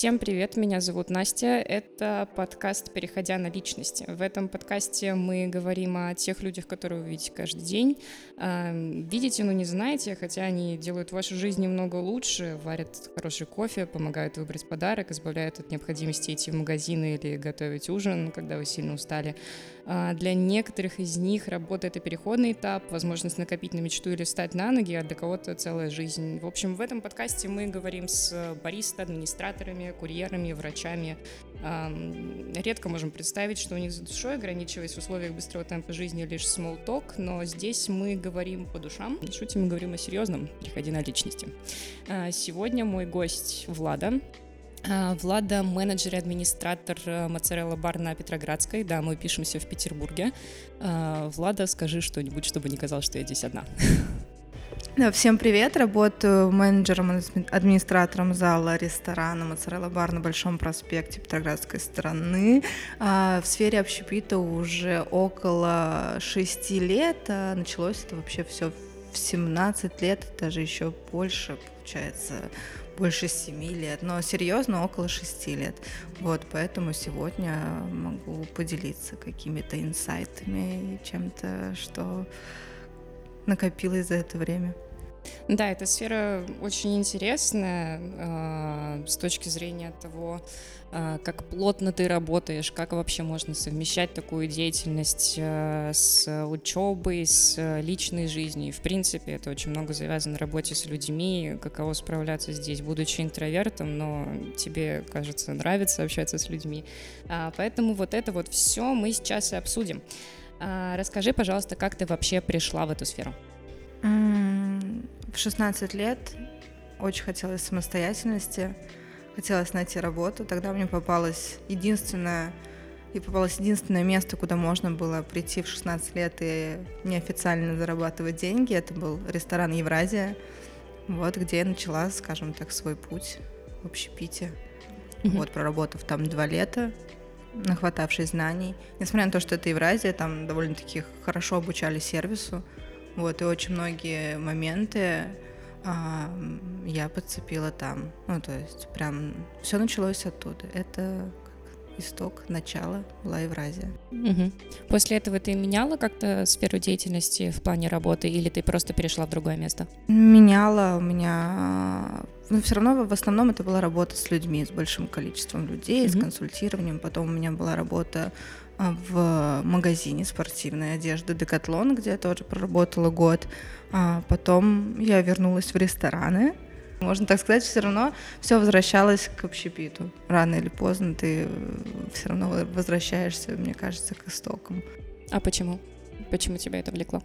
Всем привет, меня зовут Настя. Это подкаст «Переходя на личности». В этом подкасте мы говорим о тех людях, которые вы видите каждый день. Видите, но не знаете, хотя они делают вашу жизнь немного лучше, варят хороший кофе, помогают выбрать подарок, избавляют от необходимости идти в магазин или готовить ужин, когда вы сильно устали. А, для некоторых из них работа — это переходный этап, возможность накопить на мечту или встать на ноги, а для кого-то целая жизнь. В общем, в этом подкасте мы говорим с бариста, администраторами, курьерами, врачами. Редко можем представить, что у них за душой, ограничиваясь в условиях быстрого темпа жизни лишь small talk, но здесь мы говорим по душам, шутим мы говорим о серьезном, переходи на личности. А, сегодня мой гость Влада, Влада, менеджер и администратор э, Моцарелла бар на Петроградской. Да, мы пишемся в Петербурге. А, Влада, скажи что-нибудь, чтобы не казалось, что я здесь одна. Да, всем привет. Работаю менеджером, администратором зала ресторана Моцарелла бар на Большом проспекте Петроградской стороны. А, в сфере общепита уже около шести лет. Началось это вообще все в 17 лет, даже еще больше, получается, больше семи лет, но серьезно около шести лет. Вот, поэтому сегодня могу поделиться какими-то инсайтами и чем-то, что накопилось за это время. Да, эта сфера очень интересная э, с точки зрения того, э, как плотно ты работаешь, как вообще можно совмещать такую деятельность э, с учебой, с личной жизнью. В принципе, это очень много завязано на работе с людьми, каково справляться здесь, будучи интровертом, но тебе, кажется, нравится общаться с людьми. А, поэтому вот это вот все мы сейчас и обсудим. А, расскажи, пожалуйста, как ты вообще пришла в эту сферу? В 16 лет очень хотелось самостоятельности, хотелось найти работу. Тогда мне попалось единственное и попалось единственное место, куда можно было прийти в 16 лет и неофициально зарабатывать деньги. Это был ресторан Евразия, вот где я начала, скажем так, свой путь в общепите. Mm-hmm. Вот, проработав там два лета, нахватавшись знаний. Несмотря на то, что это Евразия, там довольно-таки хорошо обучали сервису. Вот, и очень многие моменты а, я подцепила там. Ну, то есть прям все началось оттуда. Это исток, начало была Евразия. Угу. После этого ты меняла как-то сферу деятельности в плане работы или ты просто перешла в другое место? Меняла у меня... Но все равно в основном это была работа с людьми, с большим количеством людей, угу. с консультированием. Потом у меня была работа в магазине спортивной одежды Декатлон, где я тоже проработала год. А потом я вернулась в рестораны. Можно так сказать, все равно все возвращалось к общепиту. Рано или поздно ты все равно возвращаешься, мне кажется, к истокам. А почему? Почему тебя это влекло?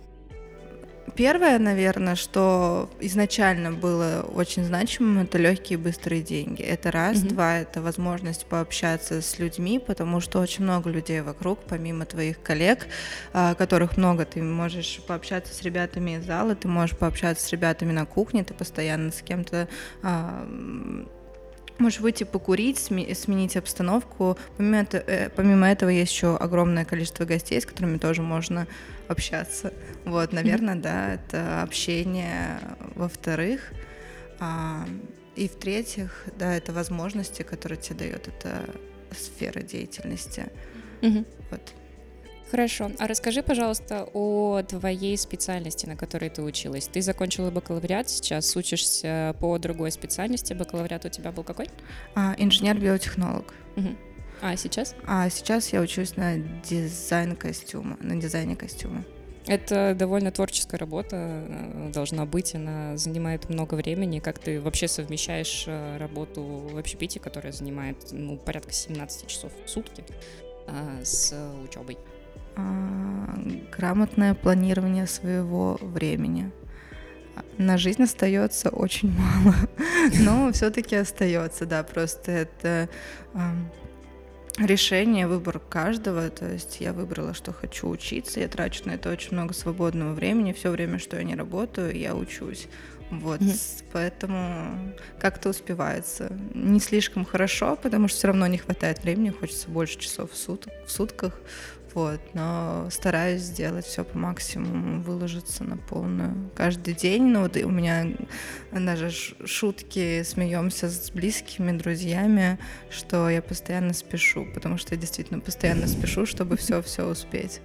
Первое, наверное, что изначально было очень значимым, это легкие быстрые деньги. Это раз, mm-hmm. два, это возможность пообщаться с людьми, потому что очень много людей вокруг, помимо твоих коллег, а, которых много, ты можешь пообщаться с ребятами из зала, ты можешь пообщаться с ребятами на кухне, ты постоянно с кем-то а, Можешь выйти покурить, сменить обстановку. Помимо, это, э, помимо этого есть еще огромное количество гостей, с которыми тоже можно общаться. Вот, наверное, да, это общение. Во-вторых, а, и в-третьих, да, это возможности, которые тебе дает эта сфера деятельности. Вот. Хорошо. А расскажи, пожалуйста, о твоей специальности, на которой ты училась. Ты закончила бакалавриат, сейчас учишься по другой специальности. Бакалавриат у тебя был какой? А, инженер-биотехнолог. Угу. А сейчас? А сейчас я учусь на дизайн костюма, на дизайне костюма. Это довольно творческая работа э, должна быть, она занимает много времени. Как ты вообще совмещаешь э, работу в общепите, которая занимает ну, порядка 17 часов в сутки, а, с учебой? А, грамотное планирование своего времени. На жизнь остается очень мало, но все-таки остается, да, просто это решение, выбор каждого. То есть я выбрала, что хочу учиться, я трачу на это очень много свободного времени, все время, что я не работаю, я учусь. Вот, mm-hmm. поэтому как-то успевается. Не слишком хорошо, потому что все равно не хватает времени, хочется больше часов в, сут- в сутках, вот, но стараюсь сделать все по максимуму, выложиться на полную каждый день. Ну вот у меня даже шутки, смеемся с близкими, друзьями, что я постоянно спешу, потому что я действительно постоянно спешу, чтобы все-все успеть.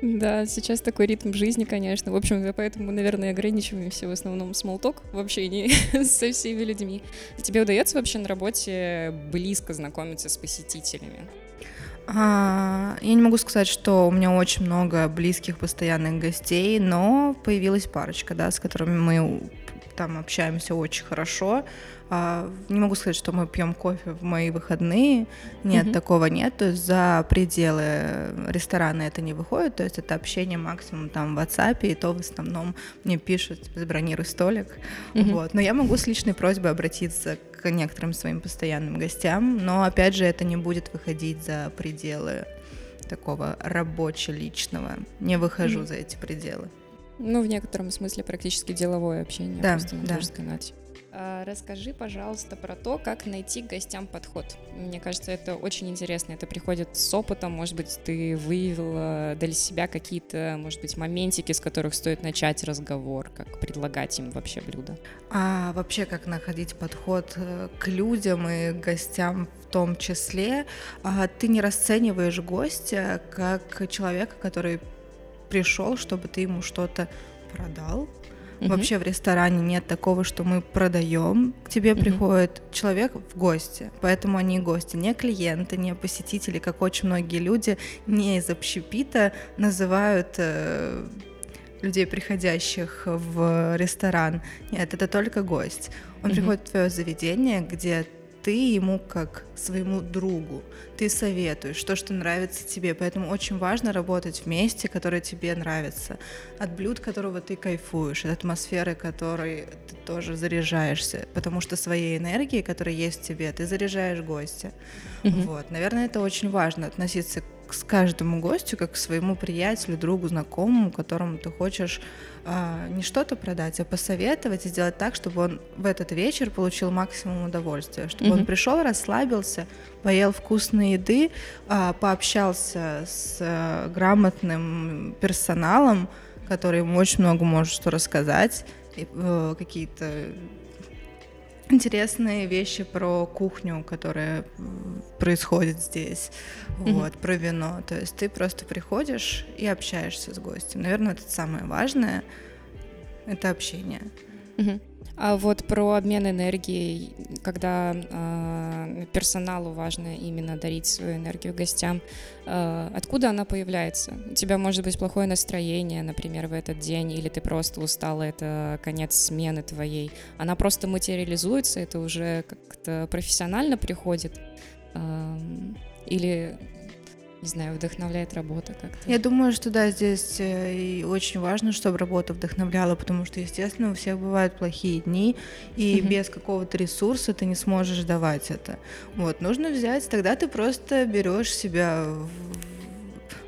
Да, сейчас такой ритм жизни, конечно. В общем, поэтому, наверное, ограничиваемся в основном смолток в общении со всеми людьми. Тебе удается вообще на работе близко знакомиться с посетителями? А, я не могу сказать, что у меня очень много близких постоянных гостей, но появилась парочка, да, с которыми мы там общаемся очень хорошо. А, не могу сказать, что мы пьем кофе в мои выходные. Нет, mm-hmm. такого нет. То есть за пределы ресторана это не выходит. То есть это общение максимум там в WhatsApp, и то в основном мне пишут, забронируй столик. Mm-hmm. Вот. Но я могу с личной просьбой обратиться к некоторым своим постоянным гостям, но опять же это не будет выходить за пределы такого рабоче-личного. Не выхожу mm-hmm. за эти пределы. Ну, в некотором смысле практически деловое общение, да, просто да. сказать. А, расскажи, пожалуйста, про то, как найти к гостям подход. Мне кажется, это очень интересно. Это приходит с опытом. Может быть, ты выявила для себя какие-то, может быть, моментики, с которых стоит начать разговор, как предлагать им вообще блюдо. А вообще, как находить подход э, к людям и гостям в том числе, а, ты не расцениваешь гостя как человека, который пришел, чтобы ты ему что-то продал, Угу. Вообще в ресторане нет такого, что мы продаем. К тебе угу. приходит человек в гости, поэтому они гости, не клиенты, не посетители, как очень многие люди не из общепита называют э, людей, приходящих в ресторан. Нет, это только гость. Он угу. приходит в твое заведение, где ты ему как своему другу, ты советуешь то, что нравится тебе, поэтому очень важно работать вместе, которое тебе нравится, от блюд, которого ты кайфуешь, от атмосферы, которой ты тоже заряжаешься, потому что своей энергией, которая есть в тебе, ты заряжаешь гостя. Mm-hmm. Вот, наверное, это очень важно относиться к каждому гостю как к своему приятелю, другу, знакомому, которому ты хочешь а, не что-то продать, а посоветовать и сделать так, чтобы он в этот вечер получил максимум удовольствия, чтобы mm-hmm. он пришел, расслабился, поел вкусной еды, а, пообщался с а, грамотным персоналом, который ему очень много может что рассказать, и, а, какие-то интересные вещи про кухню, которая происходит здесь, mm-hmm. вот, про вино. То есть ты просто приходишь и общаешься с гостем. Наверное, это самое важное, это общение. Mm-hmm. А вот про обмен энергией, когда э, персоналу важно именно дарить свою энергию гостям, э, откуда она появляется? У тебя может быть плохое настроение, например, в этот день, или ты просто устала, это конец смены твоей. Она просто материализуется, это уже как-то профессионально приходит? Э, или не знаю, вдохновляет работа как-то? Я думаю, что да, здесь э, и очень важно, чтобы работа вдохновляла, потому что, естественно, у всех бывают плохие дни, и mm-hmm. без какого-то ресурса ты не сможешь давать это. Вот, нужно взять, тогда ты просто берешь себя в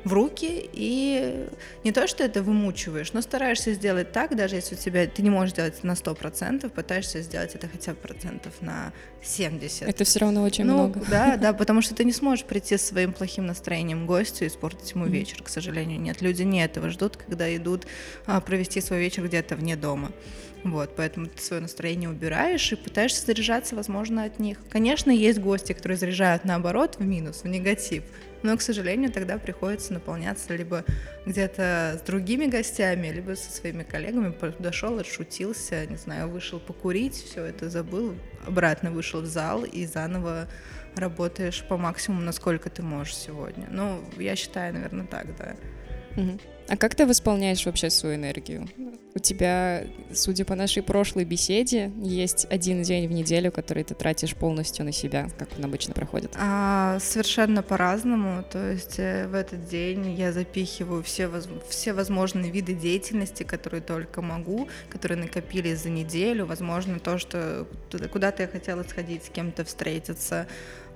в руки и не то, что это вымучиваешь, но стараешься сделать так, даже если у тебя ты не можешь сделать на 100%, пытаешься сделать это хотя бы процентов на 70. Это все равно очень ну, много. Да, да, потому что ты не сможешь прийти с своим плохим настроением гостю и испортить ему вечер, к сожалению. Нет, люди не этого ждут, когда идут а, провести свой вечер где-то вне дома. Вот, поэтому ты свое настроение убираешь и пытаешься заряжаться, возможно, от них. Конечно, есть гости, которые заряжают наоборот в минус, в негатив, но, к сожалению, тогда приходится наполняться либо где-то с другими гостями, либо со своими коллегами. Подошел, отшутился, не знаю, вышел покурить, все это забыл, обратно вышел в зал и заново работаешь по максимуму, насколько ты можешь сегодня. Ну, я считаю, наверное, так, да. Угу. А как ты восполняешь вообще свою энергию? У тебя, судя по нашей прошлой беседе, есть один день в неделю, который ты тратишь полностью на себя, как он обычно проходит? А, совершенно по-разному. То есть э, в этот день я запихиваю все, воз... все возможные виды деятельности, которые только могу, которые накопились за неделю. Возможно, то, что куда-то я хотела сходить, с кем-то встретиться,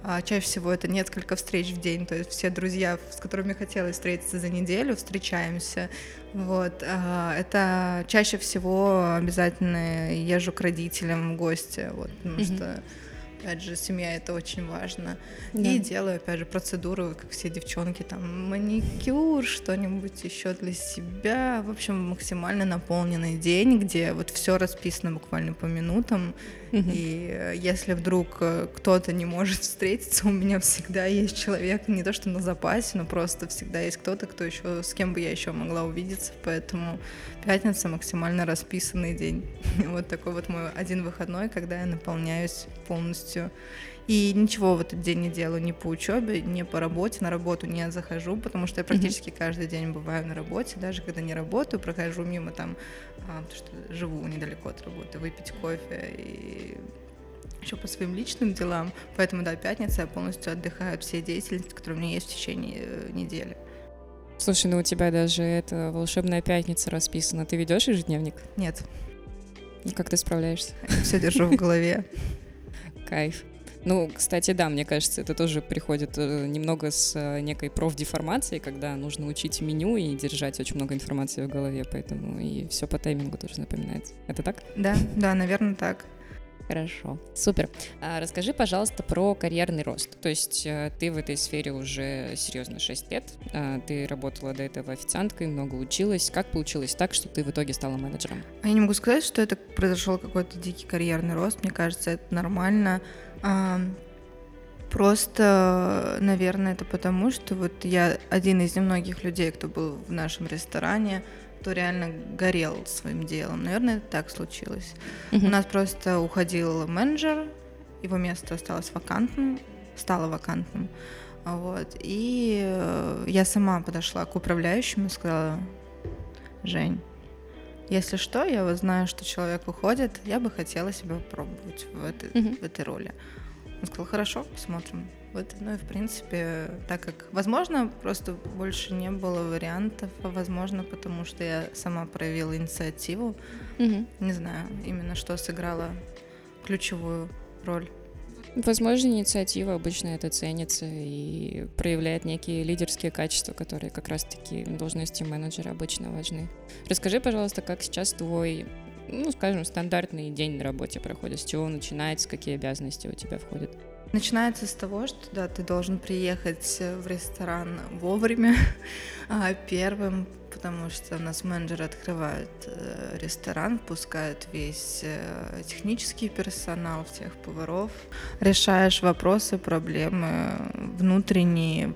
а чаще всего это несколько встреч в день, то есть все друзья, с которыми хотелось встретиться за неделю, встречаемся. Вот. А это чаще всего обязательно езжу к родителям в гости, вот, потому mm-hmm. что опять же, семья это очень важно. Да. И делаю, опять же, процедуру, как все девчонки, там, маникюр, что-нибудь еще для себя. В общем, максимально наполненный день, где вот все расписано буквально по минутам. И э, если вдруг э, кто-то не может встретиться, у меня всегда есть человек, не то что на запасе, но просто всегда есть кто-то, кто еще, с кем бы я еще могла увидеться. Поэтому пятница максимально расписанный день. Вот такой вот мой один выходной, когда я наполняюсь полностью. И ничего в этот день не делаю ни по учебе, ни по работе. На работу не захожу, потому что я практически каждый день бываю на работе. Даже когда не работаю, прохожу мимо там, а, потому что живу недалеко от работы, выпить кофе и еще по своим личным делам. Поэтому, да, пятница я полностью отдыхаю от всей деятельности, которая у меня есть в течение э, недели. Слушай, ну у тебя даже эта волшебная пятница расписана. Ты ведешь ежедневник? Нет. И как ты справляешься? Все держу в голове. Кайф. Ну, кстати, да, мне кажется, это тоже приходит э, немного с э, некой профдеформацией, когда нужно учить меню и держать очень много информации в голове, поэтому и все по таймингу тоже напоминается. Это так? Да, да, наверное, так. Хорошо, супер. А расскажи, пожалуйста, про карьерный рост. То есть э, ты в этой сфере уже серьезно 6 лет, а, ты работала до этого официанткой, много училась. Как получилось так, что ты в итоге стала менеджером? Я не могу сказать, что это произошел какой-то дикий карьерный рост. Мне кажется, это нормально. Просто, наверное, это потому, что вот я один из немногих людей, кто был в нашем ресторане, кто реально горел своим делом. Наверное, это так случилось. Мгм. У нас просто уходил менеджер, его место осталось вакантным, стало вакантным. Вот. И э, я сама подошла к управляющему и сказала, Жень, если что, я вот знаю, что человек уходит, я бы хотела себя попробовать в этой, Мгм. в этой роли. Он сказал, хорошо, посмотрим. Вот, ну и в принципе, так как, возможно, просто больше не было вариантов, а возможно, потому что я сама проявила инициативу, Мгм. не знаю, именно что сыграло ключевую роль. Возможно, инициатива обычно это ценится и проявляет некие лидерские качества, которые как раз-таки должности менеджера обычно важны. Расскажи, пожалуйста, как сейчас твой, ну, скажем, стандартный день на работе проходит, с чего начинается, какие обязанности у тебя входят? Начинается с того, что да, ты должен приехать в ресторан вовремя, а, первым, потому что у нас менеджеры открывают э, ресторан, пускают весь э, технический персонал, всех поваров, решаешь вопросы, проблемы внутренние,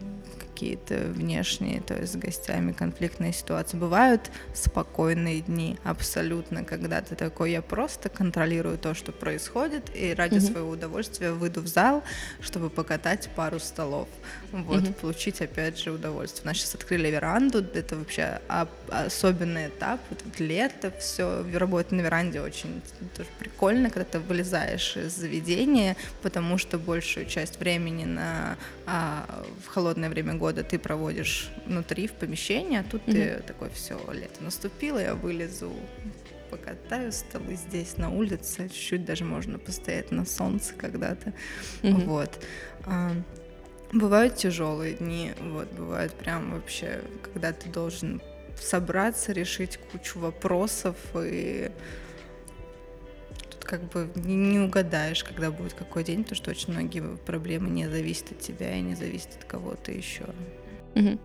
какие-то внешние, то есть с гостями конфликтные ситуации. Бывают спокойные дни, абсолютно, когда ты такой, я просто контролирую то, что происходит, и ради Мгм. своего удовольствия выйду в зал, чтобы покатать пару столов, вот, Мгм. получить, опять же, удовольствие. У нас сейчас открыли веранду, это вообще об- особенный этап, вот это лето, все, работать на веранде очень тоже прикольно, когда ты вылезаешь из заведения, потому что большую часть времени на, а, в холодное время года ты проводишь внутри, в помещении, а тут ты такой, все, лето наступило, я вылезу, покатаю столы здесь на улице, чуть-чуть даже можно постоять на солнце когда-то, Мгм. вот. А, Бывают тяжелые дни, вот, бывают прям вообще, когда ты должен собраться, решить кучу вопросов, и как бы не, угадаешь, когда будет какой день, потому что очень многие проблемы не зависят от тебя и не зависят от кого-то еще. Мгм.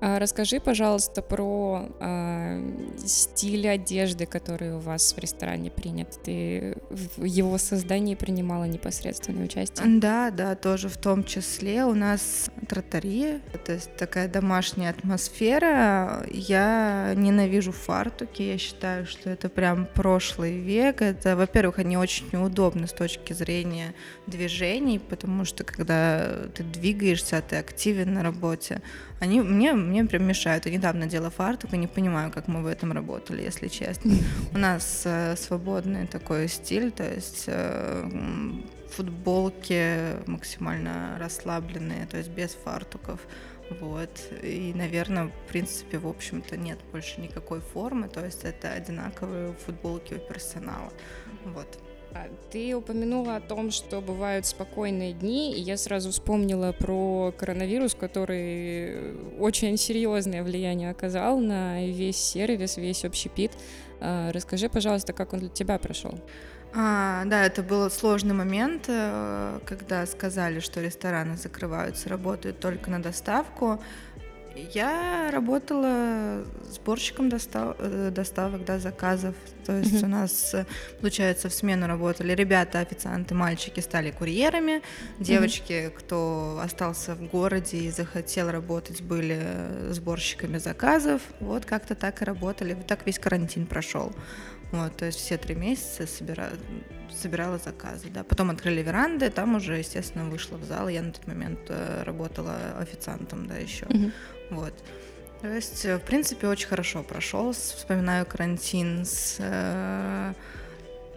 А расскажи, пожалуйста, про а, стиль одежды, который у вас в ресторане принят. Ты в его создании принимала непосредственное участие? Да, да, тоже в том числе у нас тротария, то есть такая домашняя атмосфера. Я ненавижу фартуки, я считаю, что это прям прошлый век. Это, во-первых, они очень неудобны с точки зрения движений, потому что когда ты двигаешься, а ты активен на работе, они мне, мне прям мешают. Я недавно делала фартук и не понимаю, как мы в этом работали, если честно. У нас э, свободный такой стиль, то есть э, футболки максимально расслабленные, то есть без фартуков. Вот. И, наверное, в принципе, в общем-то, нет больше никакой формы, то есть это одинаковые футболки у персонала. Вот. А, Ты упомянула о том, что бывают спокойные дни, и я сразу вспомнила про коронавирус, который очень серьезное влияние оказал на весь сервис, весь общепит. А, расскажи, пожалуйста, как он для тебя прошел? А, да, это был сложный момент, э, когда сказали, что рестораны закрываются, работают только на доставку. Я работала сборщиком достав, э, доставок, да, заказов. То есть mm-hmm. у нас, э, получается, в смену работали ребята, официанты, мальчики стали курьерами, девочки, mm-hmm. кто остался в городе и захотел работать, были сборщиками заказов. Вот как-то так и работали. Вот так весь карантин прошел. Вот, то есть все три месяца собира... собирала заказы. Да. Потом открыли веранды, там уже, естественно, вышла в зал. Я на тот момент э, работала официантом, да, еще. Mm-hmm. Вот. То есть, э, в принципе, очень хорошо прошел. Вспоминаю карантин с э,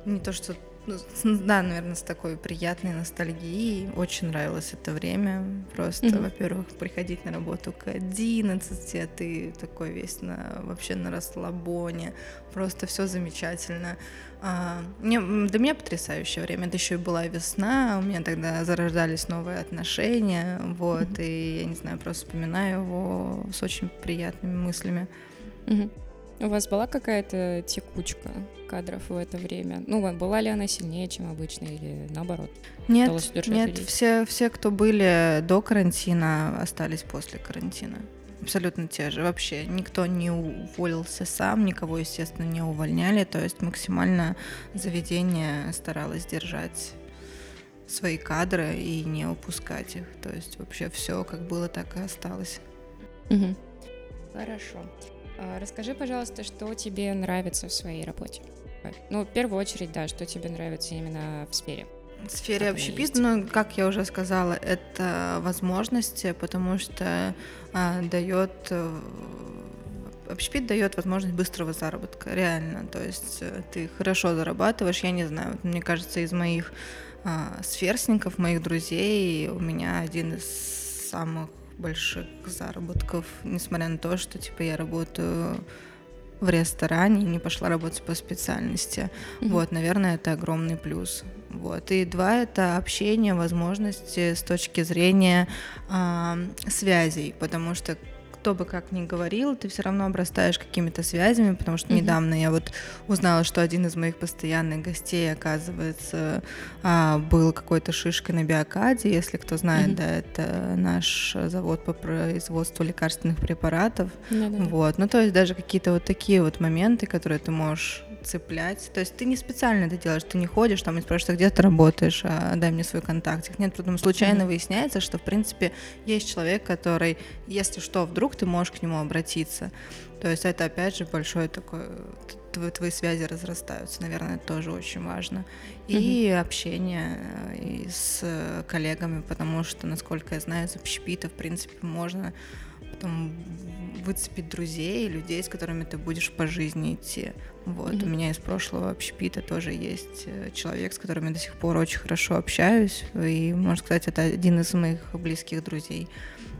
не то что ну, да, наверное, с такой приятной ностальгией. Очень нравилось это время. Просто, mm-hmm. во-первых, приходить на работу к 11, а ты такой весь на, вообще на расслабоне. Просто все замечательно. А, мне, для меня потрясающее время. Это еще и была весна, у меня тогда зарождались новые отношения. Вот, mm-hmm. и я не знаю, просто вспоминаю его с очень приятными мыслями. Mm-hmm. У вас была какая-то текучка кадров в это время? Ну, была ли она сильнее, чем обычно, или наоборот? Нет, нет, все, все, кто были до карантина, остались после карантина. Абсолютно те же. Вообще никто не уволился сам, никого, естественно, не увольняли. То есть максимально заведение старалось держать свои кадры и не упускать их. То есть вообще все как было, так и осталось. Угу. Хорошо. А, расскажи, пожалуйста, что тебе нравится в своей работе? Ну, в первую очередь, да, что тебе нравится именно в сфере? В сфере общепита, ну, как я уже сказала, это возможности, потому что дает э, общепит дает возможность быстрого заработка, реально. То есть э, ты хорошо зарабатываешь, я не знаю, мне кажется, из моих а, сверстников, моих друзей, у меня один из самых больших заработков, несмотря на то, что типа я работаю в ресторане и не пошла работать по специальности. Mm-hmm. Вот, наверное, это огромный плюс. Вот. И два это общение, возможности с точки зрения э, связей, потому что кто бы как ни говорил, ты все равно обрастаешь какими-то связями, потому что mm-hmm. недавно я вот узнала, что один из моих постоянных гостей, оказывается, а, был какой-то шишкой на биокаде, если кто знает, mm-hmm. да, это наш завод по производству лекарственных препаратов, mm-hmm. вот, ну то есть даже какие-то вот такие вот моменты, которые ты можешь цеплять. То есть ты не специально это делаешь, ты не ходишь там и спрашиваешь, «А где ты работаешь, а дай мне свой контакт. Нет, потом случайно mm-hmm. выясняется, что в принципе есть человек, который, если что, вдруг ты можешь к нему обратиться. То есть это опять же большой такой твои, твои связи разрастаются, наверное, это тоже очень важно. И mm-hmm. общение э, и с коллегами, потому что, насколько я знаю, из общепита, в принципе, можно потом выцепить друзей, людей, с которыми ты будешь по жизни идти. Вот, mm-hmm. у меня из прошлого общепита тоже есть э, человек, с которым я до сих пор очень хорошо общаюсь, и, можно сказать, это один из моих близких друзей.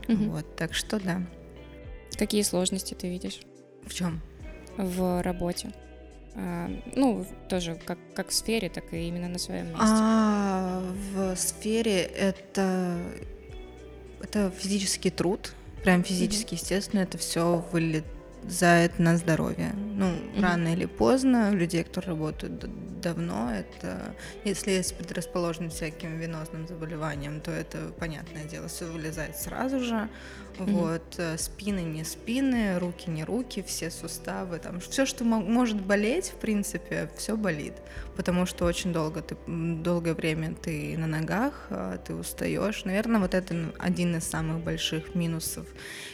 Mm-hmm. Вот, так что да. Какие сложности ты видишь? В чем? В работе. А, ну, тоже как, как в сфере, так и именно на своем месте. А, в сфере это, это физический труд, прям физически, mm-hmm. естественно, это все вылезает на здоровье. Ну, mm-hmm. рано или поздно, людей, кто работают давно, это, если есть предрасположенность всяким венозным заболеваниям, то это, понятное дело, все вылезает сразу же. Mm-hmm. Вот, э, спины не спины, руки не руки, все суставы, там, все, что может болеть, в принципе, все болит, потому что очень долго ты, долгое время ты на ногах, а, ты устаешь. Наверное, вот это один из самых больших минусов.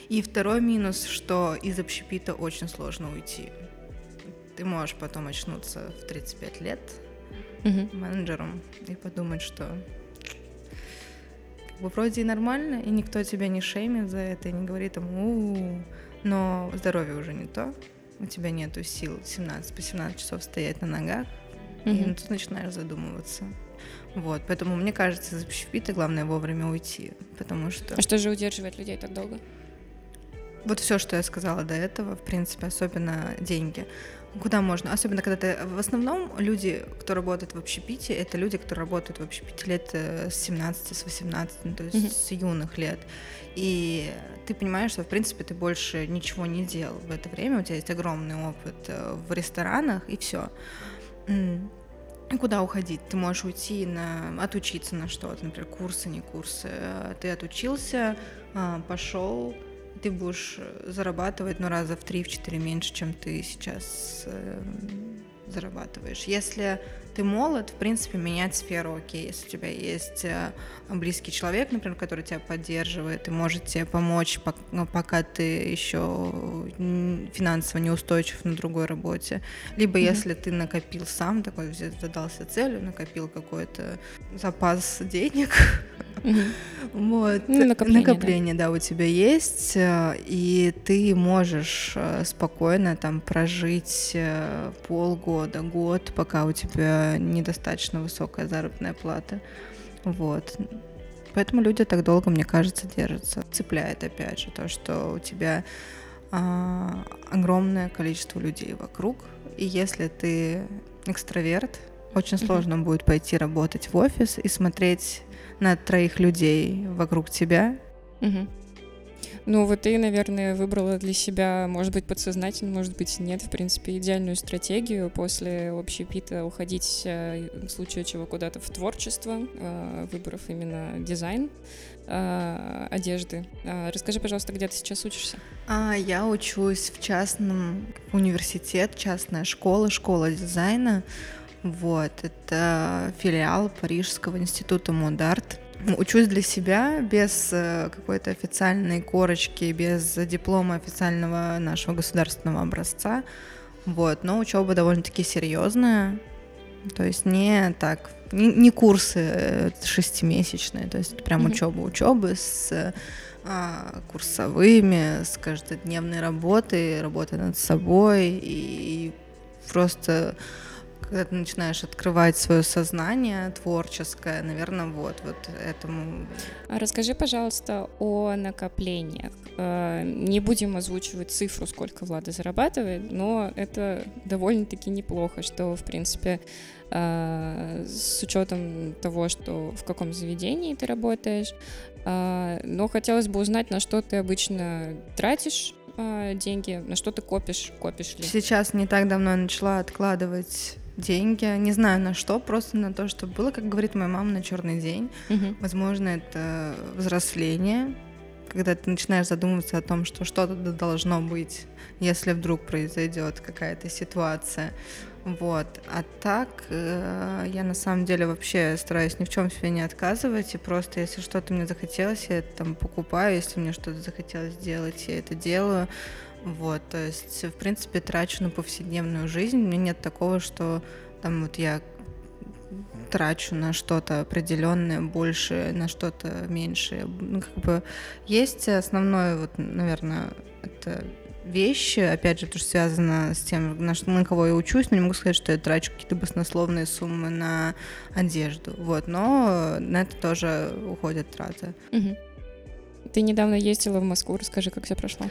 И второй минус, что из общепита очень сложно уйти. Ты можешь потом очнуться в 35 лет mm-hmm. менеджером и подумать, что бы вроде и нормально, и никто тебя не шеймит за это, и не говорит там, у но здоровье уже не то, у тебя нету сил 17 по 17 часов стоять на ногах, mm-hmm. и ну, ты начинаешь задумываться. Вот, поэтому мне кажется, из общепита главное вовремя уйти, потому что... А что же удерживает людей так долго? Вот все, что я сказала до этого, в принципе, особенно деньги. Куда можно? Особенно, когда ты... В основном люди, кто работает в общепите, это люди, которые работают в общепите лет э, с 17, с 18, ну, то есть mm-hmm. с юных лет. И ты понимаешь, что, в принципе, ты больше ничего не делал в это время, у тебя есть огромный опыт э, в ресторанах, и все. Куда уходить? Ты можешь уйти на отучиться на что-то, например, курсы, не курсы. Ты отучился, а, пошел, ты будешь зарабатывать ну, раза в три, в четыре меньше, чем ты сейчас э, зарабатываешь. Если ты молод, в принципе, менять сферу окей. Если у тебя есть э, близкий человек, например, который тебя поддерживает и может тебе помочь, ну, пока ты еще финансово неустойчив на другой работе. Либо mm-hmm. если ты накопил сам, такой задался целью, накопил какой-то запас денег, mm-hmm. вот, ну, накопление, накопление да. да, у тебя есть, э, и ты можешь э, спокойно там прожить полгода, год, пока у тебя недостаточно высокая заработная плата. Вот. Поэтому люди так долго, мне кажется, держатся. Цепляет, опять же, то, что у тебя а, огромное количество людей вокруг. И если ты экстраверт, очень сложно mm-hmm. будет пойти работать в офис и смотреть на троих людей вокруг тебя. Mm-hmm. Ну, вот ты, наверное, выбрала для себя, может быть, подсознательно, может быть, нет, в принципе, идеальную стратегию после общепита уходить э, в случае чего куда-то в творчество, э, выбрав именно дизайн э, одежды. Расскажи, пожалуйста, где ты сейчас учишься? А, я учусь в частном университет, частная школа, школа дизайна. Вот, это филиал Парижского института Модарт учусь для себя без э, какой-то официальной корочки, без диплома официального нашего государственного образца. Вот, но учеба довольно-таки серьезная. То есть не так, не, не курсы э, шестимесячные, то есть прям mm-hmm. учеба учебы с а, курсовыми, с каждодневной работой, работой над собой и, и просто когда ты начинаешь открывать свое сознание творческое, наверное, вот, вот этому. А расскажи, пожалуйста, о накоплениях. Э, не будем озвучивать цифру, сколько Влада зарабатывает, но это довольно-таки неплохо, что, в принципе, э, с учетом того, что в каком заведении ты работаешь, э, но хотелось бы узнать, на что ты обычно тратишь деньги, на что ты копишь, копишь ли? Сейчас не так давно я начала откладывать деньги, не знаю на что, просто на то, что было, как говорит моя мама, на черный день. Угу. Возможно, это взросление, когда ты начинаешь задумываться о том, что что-то должно быть, если вдруг произойдет какая-то ситуация. Вот. А так э, я на самом деле вообще стараюсь ни в чем себе не отказывать, и просто если что-то мне захотелось, я это там покупаю, если мне что-то захотелось сделать, я это делаю. Вот, то есть, в принципе, трачу на повседневную жизнь. У меня нет такого, что там вот я трачу на что-то определенное больше, на что-то меньше. Ну, как бы есть основное, вот, наверное, это вещи, опять же, то, что связано с тем, на, что, на кого я учусь, но не могу сказать, что я трачу какие-то баснословные суммы на одежду, вот, но на это тоже уходят траты. Угу. Ты недавно ездила в Москву, расскажи, как все прошло.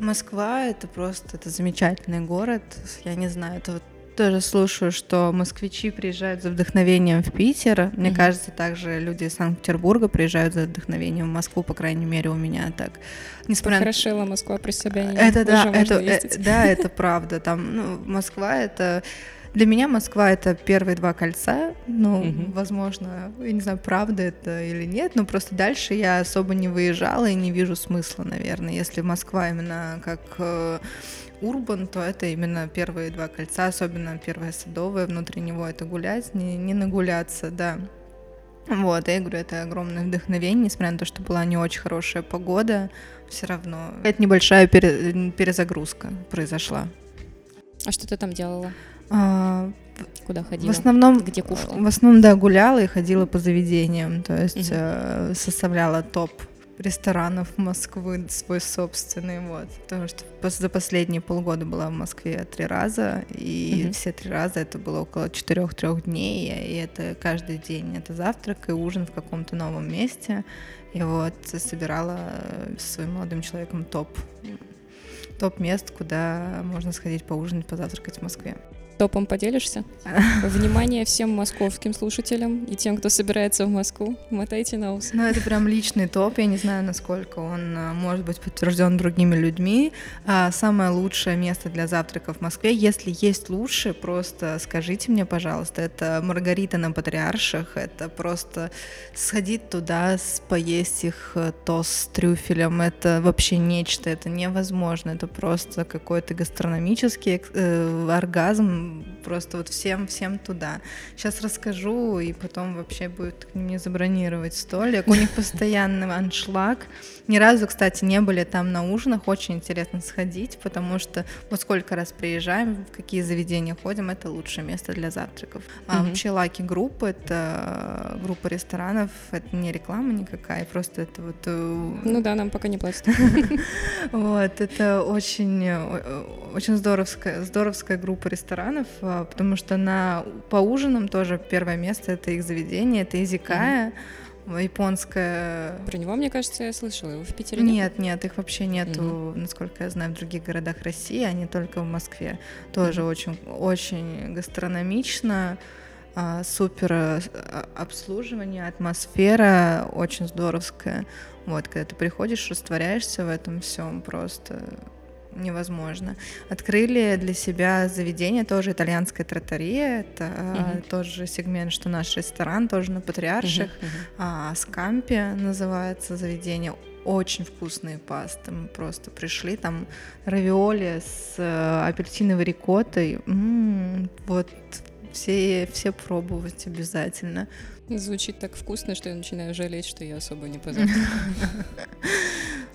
Москва это просто это замечательный город. Я не знаю, это вот тоже слушаю, что москвичи приезжают за вдохновением в Питер. Мне mm-hmm. кажется, также люди из Санкт-Петербурга приезжают за вдохновением в Москву, по крайней мере, у меня так. Несмотря... Хорошила Москва при себя. Не это да, это, э, да, это правда. Там, ну, Москва это для меня Москва это первые два кольца. Ну, угу. возможно, я не знаю, правда это или нет, но просто дальше я особо не выезжала и не вижу смысла, наверное. Если Москва именно как э, урбан, то это именно первые два кольца, особенно первое садовое, внутри него это гулять, не, не нагуляться, да. Вот, я говорю, это огромное вдохновение, несмотря на то, что была не очень хорошая погода, все равно. Это небольшая пере, перезагрузка произошла. А что ты там делала? А, Куда ходила? В основном, где кушала? В основном, да, гуляла и ходила по заведениям, то есть угу. э, составляла топ ресторанов Москвы свой собственный, вот. Потому что за последние полгода была в Москве три раза, и угу. все три раза это было около четырех-трех дней, и это каждый день это завтрак и ужин в каком-то новом месте. И вот собирала со своим молодым человеком топ топ мест, куда можно сходить поужинать, позавтракать в Москве топом поделишься? Внимание всем московским слушателям и тем, кто собирается в Москву. Мотайте на ус. Ну, это прям личный топ. Я не знаю, насколько он а, может быть подтвержден другими людьми. А самое лучшее место для завтрака в Москве, если есть лучше, просто скажите мне, пожалуйста. Это Маргарита на Патриарших. Это просто сходить туда, поесть их э, тост с трюфелем. Это вообще нечто. Это невозможно. Это просто какой-то гастрономический э, просто вот всем-всем туда. Сейчас расскажу, и потом вообще будет мне забронировать столик. У них постоянный аншлаг. Ни разу, кстати, не были там на ужинах. Очень интересно сходить, потому что вот сколько раз приезжаем, в какие заведения ходим, это лучшее место для завтраков. А вообще Lucky Group — это группа ресторанов, это не реклама никакая, просто это вот... Э, ну да, нам пока не платят. Вот, это очень, э, очень здоровская, здоровская группа ресторанов, ресторанов, а, потому что на по ужинам тоже первое место это их заведение, это Изикая. Mm-hmm. Японская. Про него, мне кажется, я слышала. Его в Питере нет? Нет, нет, их вообще нету, mm-hmm. насколько я знаю, в других городах России, они только в Москве. Тоже mm-hmm. очень, очень гастрономично а, супер а, обслуживание, атмосфера очень здоровская. Вот, когда ты приходишь, растворяешься в этом всем просто невозможно. Открыли для себя заведение, тоже итальянская тротория, это uh-huh. тот же сегмент, что наш ресторан, тоже на Патриарших, uh-huh, uh-huh. А, Скампи называется заведение, очень вкусные пасты. Мы просто пришли, там равиоли с э, апельсиновой рикоттой. М-м, вот все, все пробовать обязательно. Звучит так вкусно, что я начинаю жалеть, что я особо не позавтракала.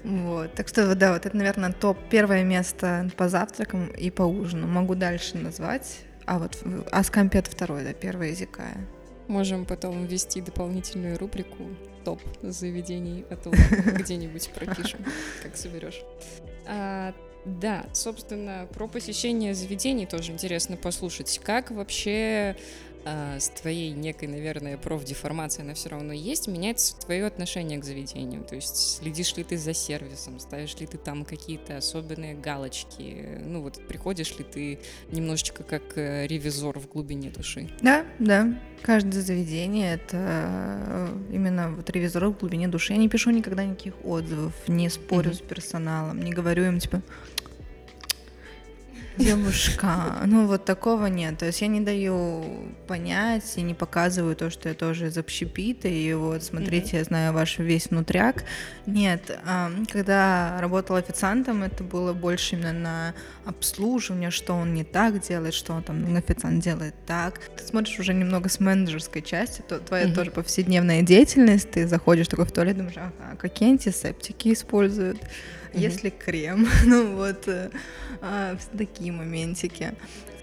Вот. Так что, да, вот это, наверное, топ первое место по завтракам и по ужину. Могу дальше назвать. А вот Аскампет второй, да, первый языкая. Можем потом ввести дополнительную рубрику топ заведений, а то где-нибудь пропишем, как соберешь. А, да, собственно, про посещение заведений тоже интересно послушать. Как вообще а, с твоей некой, наверное, профдеформацией она все равно есть, меняется твое отношение к заведению. То есть следишь ли ты за сервисом, ставишь ли ты там какие-то особенные галочки, ну вот приходишь ли ты немножечко как э, ревизор в глубине души? Да, да. Каждое заведение это э, именно вот ревизор в глубине души. Я не пишу никогда никаких отзывов, не спорю mm-hmm. с персоналом, не говорю им типа Девушка, ну вот такого нет. То есть я не даю понять и не показываю то, что я тоже из общепита, и вот смотрите, mm-hmm. я знаю ваш весь внутряк. Нет, когда работала официантом, это было больше именно на обслуживание, что он не так делает, что он там официант делает так. Ты смотришь уже немного с менеджерской части, то твоя mm-hmm. тоже повседневная деятельность, ты заходишь такой в туалет, думаешь, ага, какие антисептики используют, mm-hmm. есть ли крем, ну вот э, а, такие моментики.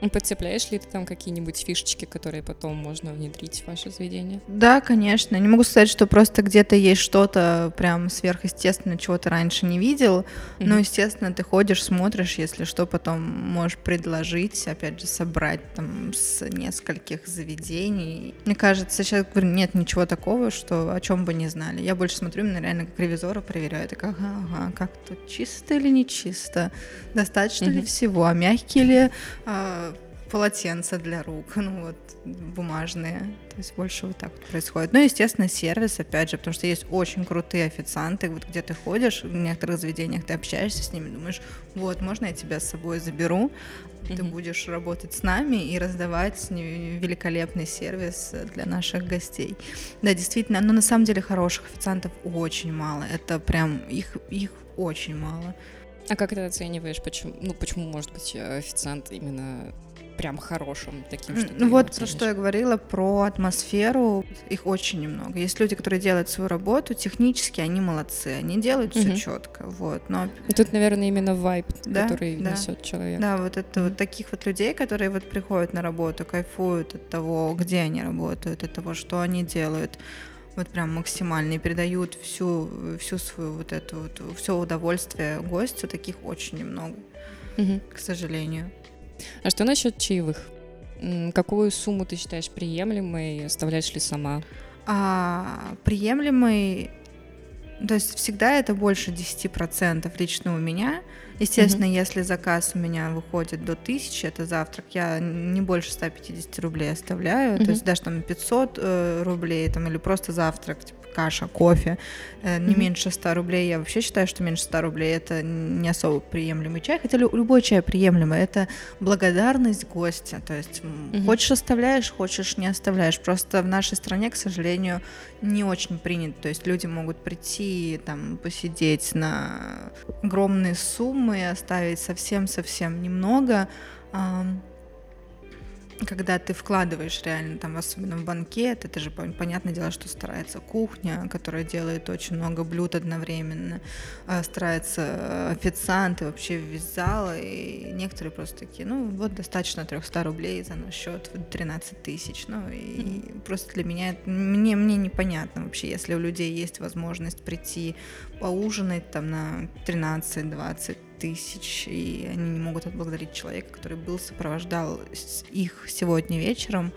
Подцепляешь ли ты там какие-нибудь фишечки, которые потом можно внедрить в ваше заведение? Да, конечно. Не могу сказать, что просто где-то есть что-то прям сверхъестественное, чего ты раньше не видел. Mm-hmm. Но, естественно, ты ходишь, смотришь, если что, потом можешь предложить, опять же, собрать там с нескольких заведений. Мне кажется, сейчас говорю, нет ничего такого, что о чем бы не знали. Я больше смотрю именно реально как ревизора проверяю. Так, ага, ага, как тут чисто или не чисто? Достаточно mm-hmm. ли всего? А мягкие ли? А, полотенца для рук, ну вот, бумажные. То есть больше вот так вот происходит. Ну, естественно, сервис, опять же, потому что есть очень крутые официанты, вот где ты ходишь, в некоторых заведениях ты общаешься с ними, думаешь, вот, можно я тебя с собой заберу, mm-hmm. ты будешь работать с нами и раздавать великолепный сервис для наших гостей. Да, действительно, но на самом деле хороших официантов очень мало. Это прям их, их очень мало. А как ты оцениваешь, почему, ну, почему может быть официант именно прям хорошим таким, что Ну вот про что я говорила, про атмосферу. Их очень немного. Есть люди, которые делают свою работу, технически они молодцы, они делают все четко, вот. Но И тут, наверное, именно вайб, да? который да. несет человек. Да, вот это вот таких вот людей, которые вот приходят на работу, кайфуют от того, где они работают, от того, что они делают вот прям максимально и передают всю, всю свою вот эту вот, все удовольствие гостю, таких очень немного, угу. к сожалению. А что насчет чаевых? Какую сумму ты считаешь приемлемой? Оставляешь ли сама? А, приемлемой То есть всегда это больше 10% лично у меня. Естественно, mm-hmm. если заказ у меня выходит до 1000, это завтрак, я не больше 150 рублей оставляю. Mm-hmm. То есть даже там 500 э, рублей там, или просто завтрак, типа, каша, кофе, э, не mm-hmm. меньше 100 рублей. Я вообще считаю, что меньше 100 рублей это не особо приемлемый чай, хотя любой чай приемлемый. Это благодарность гостя. То есть mm-hmm. хочешь оставляешь, хочешь не оставляешь. Просто в нашей стране, к сожалению, не очень принято. То есть люди могут прийти, там, посидеть на огромные суммы и оставить совсем-совсем немного когда ты вкладываешь реально там, особенно в банкет, это же понятное дело, что старается кухня, которая делает очень много блюд одновременно, а, старается официанты, вообще весь зал, и некоторые просто такие, ну вот достаточно 300 рублей за наш счет 13 тысяч, ну и просто для меня, мне, мне непонятно вообще, если у людей есть возможность прийти поужинать там на 13-20 тысяч, и они не могут отблагодарить человека, который был, сопровождал их сегодня вечером.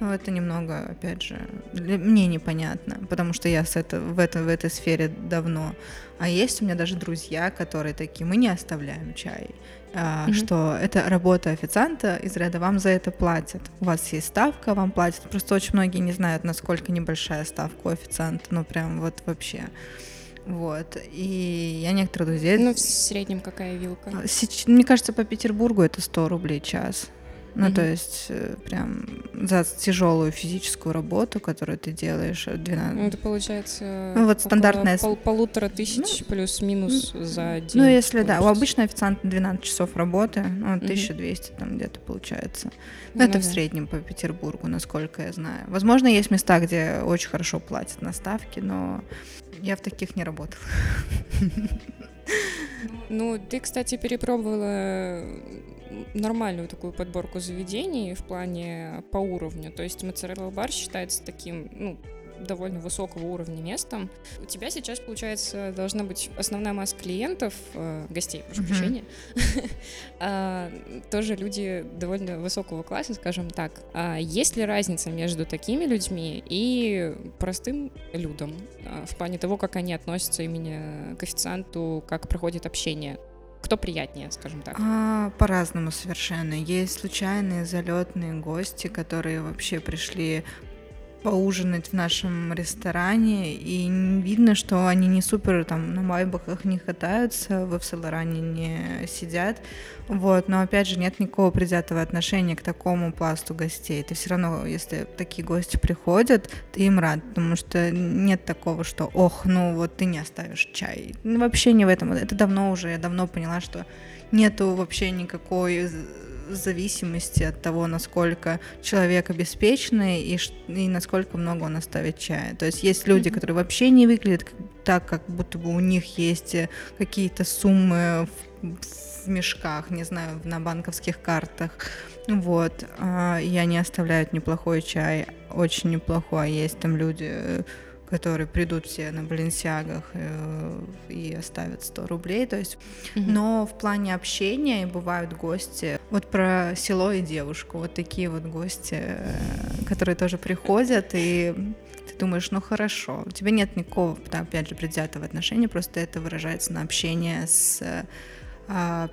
Но это немного, опять же, для мне непонятно, потому что я с это, в, это, в этой сфере давно. А есть у меня даже друзья, которые такие, мы не оставляем чай. А, mm-hmm. что это работа официанта из ряда вам за это платят. У вас есть ставка, вам платят. Просто очень многие не знают, насколько небольшая ставка у официанта. Ну, прям вот вообще. Вот. И я некоторых друзей... Ну, в среднем какая вилка? Сейчас, мне кажется, по Петербургу это 100 рублей час. Ну, mm-hmm. то есть, э, прям за тяжелую физическую работу, которую ты делаешь. 12... Ну, это получается ну, вот стандартная... пол- полутора тысяч ну, плюс-минус ну, за день. Ну, если получится. да, у обычного официанта 12 часов работы, ну, 1200 mm-hmm. там где-то получается. Ну, это да. в среднем по Петербургу, насколько я знаю. Возможно, есть места, где очень хорошо платят на ставки, но я в таких не работала. Ну, ты, кстати, перепробовала нормальную такую подборку заведений в плане по уровню. То есть моцарелла бар считается таким, ну, довольно высокого уровня местом. У тебя сейчас, получается, должна быть основная масса клиентов, э, гостей, прошу mm-hmm. прощения, а, тоже люди довольно высокого класса, скажем так. А есть ли разница между такими людьми и простым людом а, в плане того, как они относятся именно к официанту, как проходит общение? Кто приятнее, скажем так? А, по-разному совершенно. Есть случайные залетные гости, которые вообще пришли поужинать в нашем ресторане, и видно, что они не супер там на майбахах не катаются, в Эвселоране не сидят, вот, но опять же нет никакого предвзятого отношения к такому пласту гостей. Ты все равно, если такие гости приходят, ты им рад, потому что нет такого, что ох, ну вот ты не оставишь чай. Ну, вообще не в этом. Это давно уже, я давно поняла, что нету вообще никакой зависимости от того, насколько человек обеспеченный и, и насколько много он оставит чая. То есть есть люди, которые вообще не выглядят так, как будто бы у них есть э, какие-то суммы в, в мешках, не знаю, на банковских картах. Вот. А, и они оставляют неплохой чай, очень неплохой. А есть там люди э, которые придут все на Баленсиагах э, и оставят 100 рублей, то есть, mm-hmm. но в плане общения бывают гости, вот про село и девушку, вот такие вот гости, э, которые тоже приходят, и ты думаешь, ну хорошо, у тебя нет никакого, опять же, предвзятого отношения, просто это выражается на общение с а,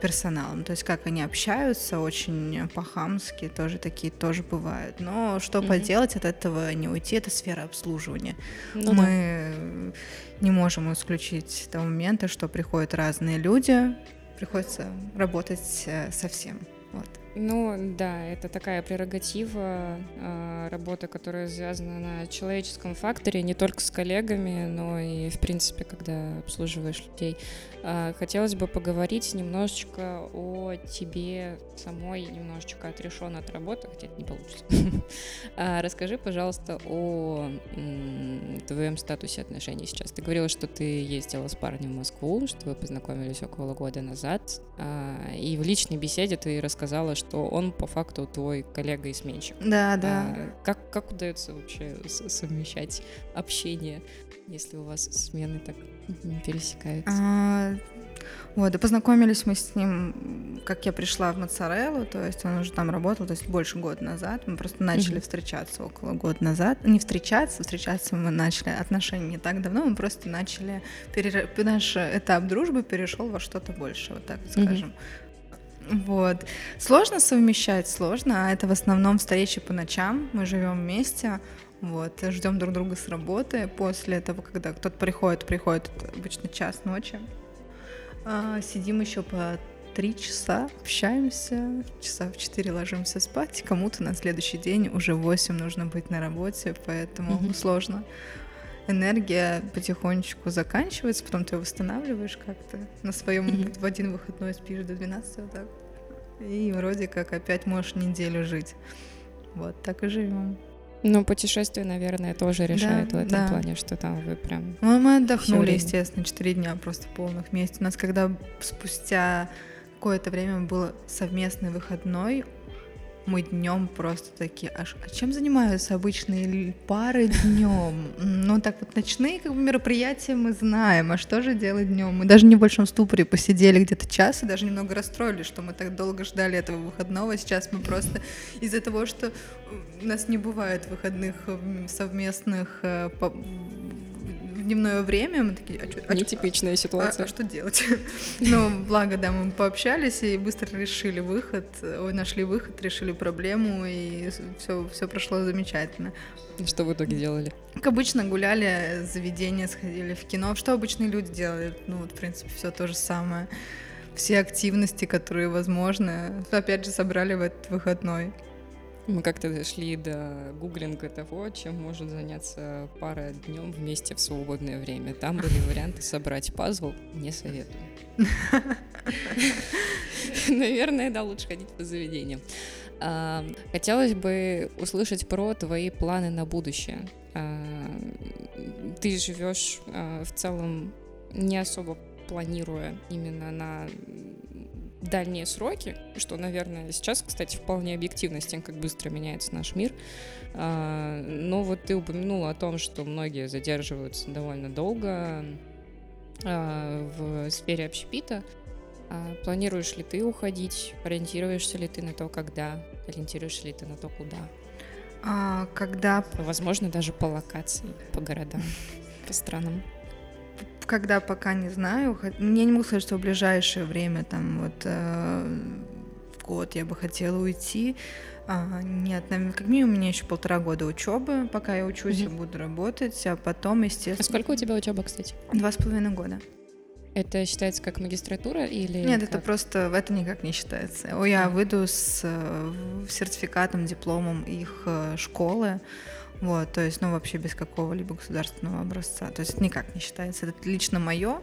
персоналом. То есть как они общаются, очень по-хамски, тоже такие тоже бывают. Но что mm-hmm. поделать, от этого не уйти, это сфера обслуживания. Ну, Мы да. не можем исключить того момента, что приходят разные люди, приходится работать э, со всем. Вот. Ну да, это такая прерогатива э, работы, которая связана на человеческом факторе, не только с коллегами, но и в принципе, когда обслуживаешь людей. Э, хотелось бы поговорить немножечко о тебе самой, немножечко отрешенно от работы, хотя это не получится. А, расскажи, пожалуйста, о твоем статусе отношений сейчас. Ты говорила, что ты ездила с парнем в Москву, что вы познакомились около года назад, а, и в личной беседе ты рассказала, что он по факту твой коллега и сменщик. Да, да. А, как, как удается вообще совмещать общение, если у вас смены так не пересекаются? А, Вот, и познакомились мы с ним, как я пришла в Моцареллу, то есть он уже там работал, то есть больше года назад. Мы просто начали mm-hmm. встречаться около года назад. Не встречаться, встречаться мы начали отношения не так давно, мы просто начали, перер... наш этап дружбы перешел во что-то больше, вот так вот скажем. Mm-hmm. Вот. Сложно совмещать, сложно, а это в основном встречи по ночам, мы живем вместе, вот, ждем друг друга с работы. После этого, когда кто-то приходит, приходит обычно час ночи, а, сидим еще по три часа, общаемся, часа в четыре ложимся спать. Кому-то на следующий день уже восемь нужно быть на работе, поэтому mm-hmm. сложно. Энергия потихонечку заканчивается, потом ты восстанавливаешь как-то. На своем mm-hmm. в один выходной спишь до 12 вот так. И вроде как опять можешь неделю жить. Вот так и живем. Ну, путешествие, наверное, тоже решает да, в этом да. плане, что там вы прям... Ну, мы отдохнули, естественно, четыре дня просто полных вместе. У нас когда спустя какое-то время был совместный выходной, мы днем просто такие, а, а чем занимаются обычные пары днем? Ну, так вот, ночные как бы, мероприятия мы знаем, а что же делать днем? Мы даже не в большом ступоре посидели где-то час и даже немного расстроились, что мы так долго ждали этого выходного. Сейчас мы просто из-за того, что у нас не бывает выходных совместных э, дневное время, мы такие, а что... А Нетипичная а, ситуация. А, а что делать? ну, благо, да, мы пообщались и быстро решили выход, ой, нашли выход, решили проблему, и все, все прошло замечательно. Что в итоге делали? Как обычно, гуляли, заведения, сходили в кино. Что обычные люди делают? Ну, вот, в принципе, все то же самое. Все активности, которые возможны, опять же, собрали в этот выходной. Мы как-то дошли до гуглинга того, чем может заняться пара днем вместе в свободное время. Там были варианты собрать пазл, не советую. Наверное, да, лучше ходить по заведениям. А, хотелось бы услышать про твои планы на будущее. А, ты живешь а, в целом не особо планируя именно на дальние сроки, что, наверное, сейчас, кстати, вполне объективно с тем, как быстро меняется наш мир. А, но вот ты упомянула о том, что многие задерживаются довольно долго а, в сфере общепита. А, планируешь ли ты уходить? Ориентируешься ли ты на то, когда? Ориентируешься ли ты на то, куда? А, когда? Возможно, даже по локации, по городам, по странам когда пока не знаю. Я не могу сказать, что в ближайшее время, там, вот, э, год я бы хотела уйти. А, нет, как минимум у меня еще полтора года учебы, пока я учусь, mm-hmm. я буду работать, а потом, естественно... А сколько у тебя учеба, кстати? Два с половиной года. Это считается как магистратура или? Нет, как? это просто это никак не считается. Я выйду с э, сертификатом, дипломом их э, школы. Вот, то есть, ну, вообще без какого-либо государственного образца. То есть это никак не считается. Это лично мое.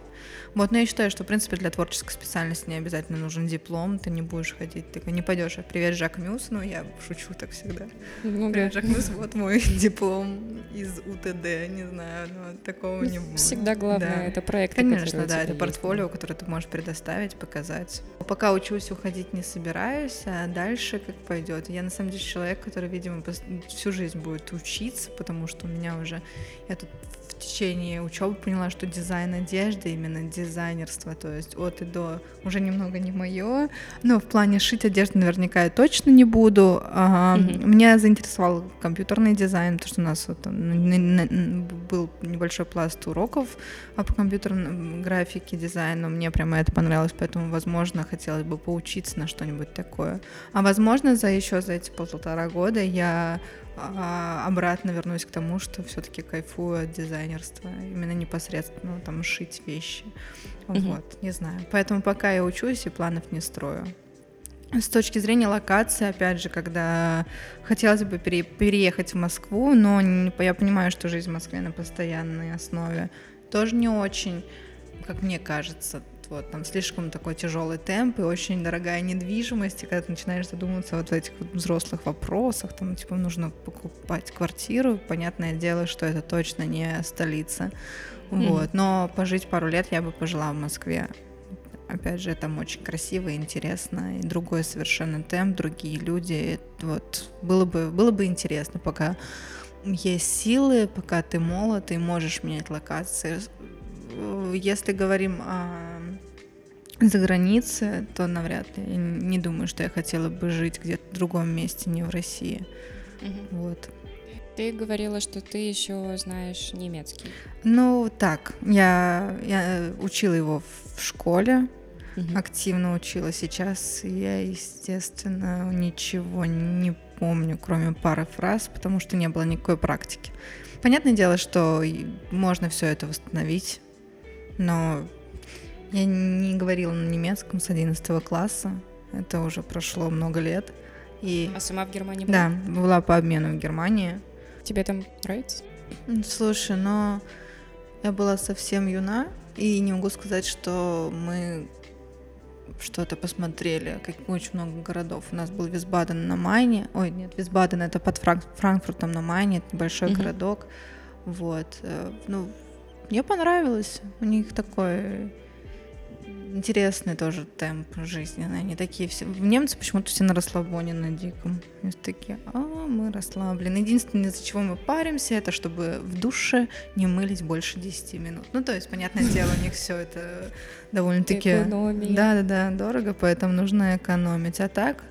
Вот, но я считаю, что, в принципе, для творческой специальности не обязательно нужен диплом. Ты не будешь ходить, ты не пойдешь. А привет, Жак Мюс. Ну, я шучу так всегда. Ну, привет, Жак Мюс, вот мой диплом из УТД. Не знаю, но такого не будет. Всегда главное да. это проект. Конечно, да, это портфолио, которое ты можешь предоставить, показать. Пока учусь, уходить не собираюсь, а дальше как пойдет. Я на самом деле человек, который, видимо, всю жизнь будет учить учиться, потому что у меня уже, я тут в течение учебы поняла, что дизайн одежды, именно дизайнерство, то есть от и до уже немного не мое, но в плане шить одежду наверняка я точно не буду. А, mm-hmm. Меня заинтересовал компьютерный дизайн, потому что у нас вот, был небольшой пласт уроков по компьютерной графике, дизайну, мне прямо это понравилось, поэтому, возможно, хотелось бы поучиться на что-нибудь такое. А возможно, за еще за эти полтора года я а обратно вернусь к тому, что все-таки кайфую от дизайнерства, именно непосредственно там шить вещи. Mm-hmm. Вот, не знаю. Поэтому пока я учусь и планов не строю. С точки зрения локации, опять же, когда хотелось бы пере- переехать в Москву, но не, я понимаю, что жизнь в Москве на постоянной основе тоже не очень, как мне кажется, вот там слишком такой тяжелый темп и очень дорогая недвижимость, и когда ты начинаешь задумываться вот в этих вот взрослых вопросах, там, типа, нужно покупать квартиру, понятное дело, что это точно не столица, mm-hmm. вот, но пожить пару лет я бы пожила в Москве, опять же, там очень красиво и интересно, и другой совершенно темп, другие люди, вот, было бы, было бы интересно, пока есть силы, пока ты молод и можешь менять локации. Если говорим о за границы, то навряд ли. Я не думаю, что я хотела бы жить где-то в другом месте, не в России. Мгм. Вот. Ты говорила, что ты еще знаешь немецкий. Ну, так, я, я учила его в школе, Мгм. активно учила сейчас. Я, естественно, ничего не помню, кроме пары фраз, потому что не было никакой практики. Понятное дело, что можно все это восстановить, но я не говорила на немецком с 11 класса. Это уже прошло много лет. И А сама в Германии была? да, была по обмену в Германии. Тебе там нравится? Слушай, но я была совсем юна, и не могу сказать, что мы что-то посмотрели, как очень много городов. У нас был Висбаден на Майне. Ой, нет, Висбаден это под Франк- Франкфуртом на Майне, это небольшой Мгм. городок. Вот. э, Ну, мне понравилось. У них такой интересный тоже темп жизни. Они такие все... Немцы почему-то все на расслабоне, на диком. И такие, а, мы расслаблены. Единственное, из-за чего мы паримся, это чтобы в душе не мылись больше 10 минут. Ну, то есть, понятное дело, у них все это довольно-таки... Экономия. Да-да-да, дорого, поэтому нужно экономить. А так,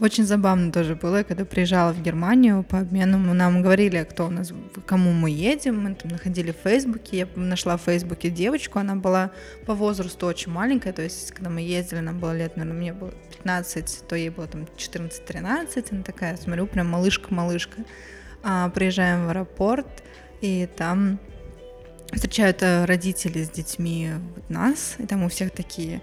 очень забавно тоже было, когда приезжала в Германию по обмену, нам говорили, кто у нас, к кому мы едем, мы там находили в Фейсбуке, я нашла в Фейсбуке девочку, она была по возрасту очень маленькая, то есть, когда мы ездили, нам было лет, наверное, мне было 15, то ей было там 14-13, она такая, смотрю, прям малышка-малышка. А, приезжаем в аэропорт, и там встречают э, родители с детьми вот нас, и там у всех такие